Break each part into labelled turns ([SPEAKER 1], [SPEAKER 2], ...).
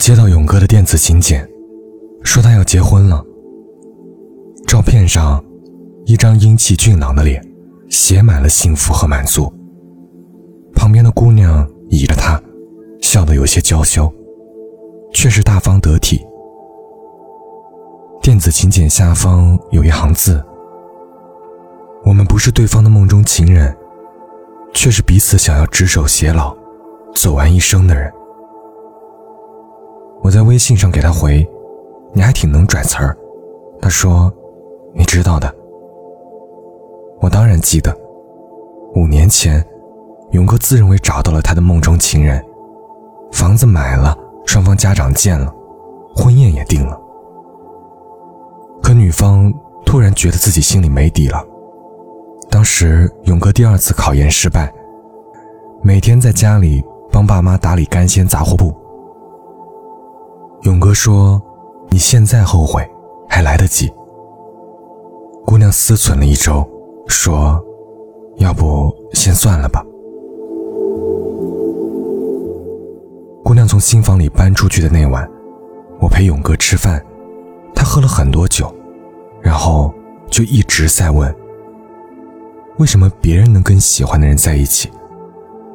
[SPEAKER 1] 接到勇哥的电子请柬，说他要结婚了。照片上，一张英气俊朗的脸，写满了幸福和满足。旁边的姑娘倚着他，笑得有些娇羞，却是大方得体。电子请柬下方有一行字：“我们不是对方的梦中情人，却是彼此想要执手偕老，走完一生的人。”我在微信上给他回：“你还挺能拽词儿。”他说：“你知道的。”我当然记得，五年前，勇哥自认为找到了他的梦中情人，房子买了，双方家长见了，婚宴也定了。可女方突然觉得自己心里没底了。当时勇哥第二次考研失败，每天在家里帮爸妈打理干鲜杂货铺。勇哥说：“你现在后悔还来得及。”姑娘思忖了一周，说：“要不先算了吧。”姑娘从新房里搬出去的那晚，我陪勇哥吃饭，他喝了很多酒，然后就一直在问：“为什么别人能跟喜欢的人在一起？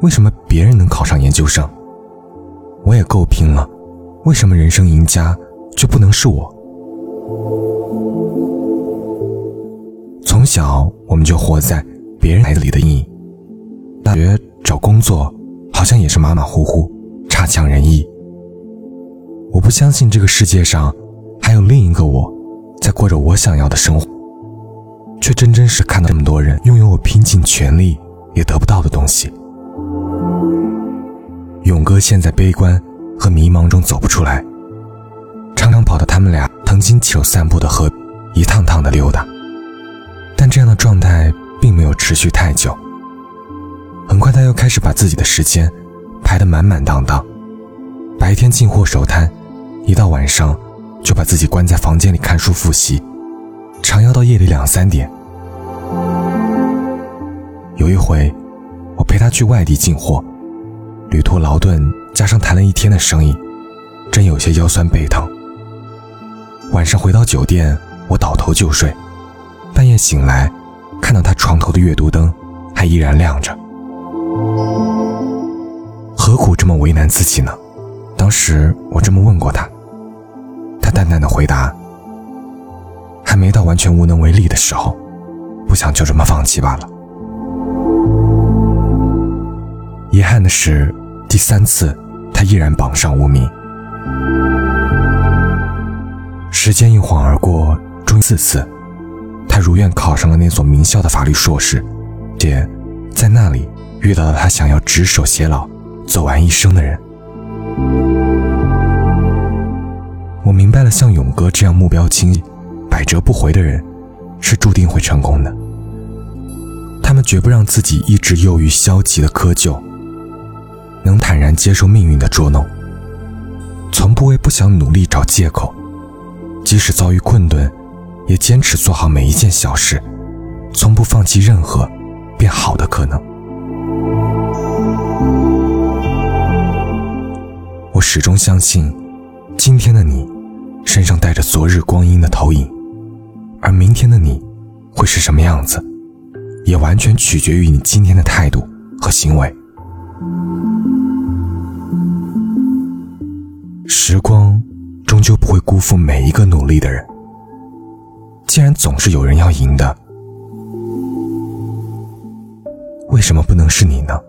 [SPEAKER 1] 为什么别人能考上研究生？我也够拼了。”为什么人生赢家就不能是我？从小我们就活在别人孩子里的阴影。大学找工作好像也是马马虎虎、差强人意。我不相信这个世界上还有另一个我，在过着我想要的生活，却真真是看到这么多人拥有我拼尽全力也得不到的东西。勇哥现在悲观。和迷茫中走不出来，常常跑到他们俩曾经牵手散步的河，一趟趟的溜达。但这样的状态并没有持续太久。很快，他又开始把自己的时间排得满满当当，白天进货守摊，一到晚上就把自己关在房间里看书复习，常要到夜里两三点。有一回，我陪他去外地进货。旅途劳顿，加上谈了一天的生意，真有些腰酸背疼。晚上回到酒店，我倒头就睡。半夜醒来，看到他床头的阅读灯还依然亮着。何苦这么为难自己呢？当时我这么问过他，他淡淡的回答：“还没到完全无能为力的时候，不想就这么放弃罢了。”遗憾的是，第三次他依然榜上无名。时间一晃而过，终于四次，他如愿考上了那所名校的法律硕士，且在那里遇到了他想要执手偕老、走完一生的人。我明白了，像勇哥这样目标清晰、百折不回的人，是注定会成功的。他们绝不让自己一直囿于消极的窠臼。能坦然接受命运的捉弄，从不为不想努力找借口，即使遭遇困顿，也坚持做好每一件小事，从不放弃任何变好的可能。我始终相信，今天的你身上带着昨日光阴的投影，而明天的你会是什么样子，也完全取决于你今天的态度和行为。时光终究不会辜负每一个努力的人。既然总是有人要赢的，为什么不能是你呢？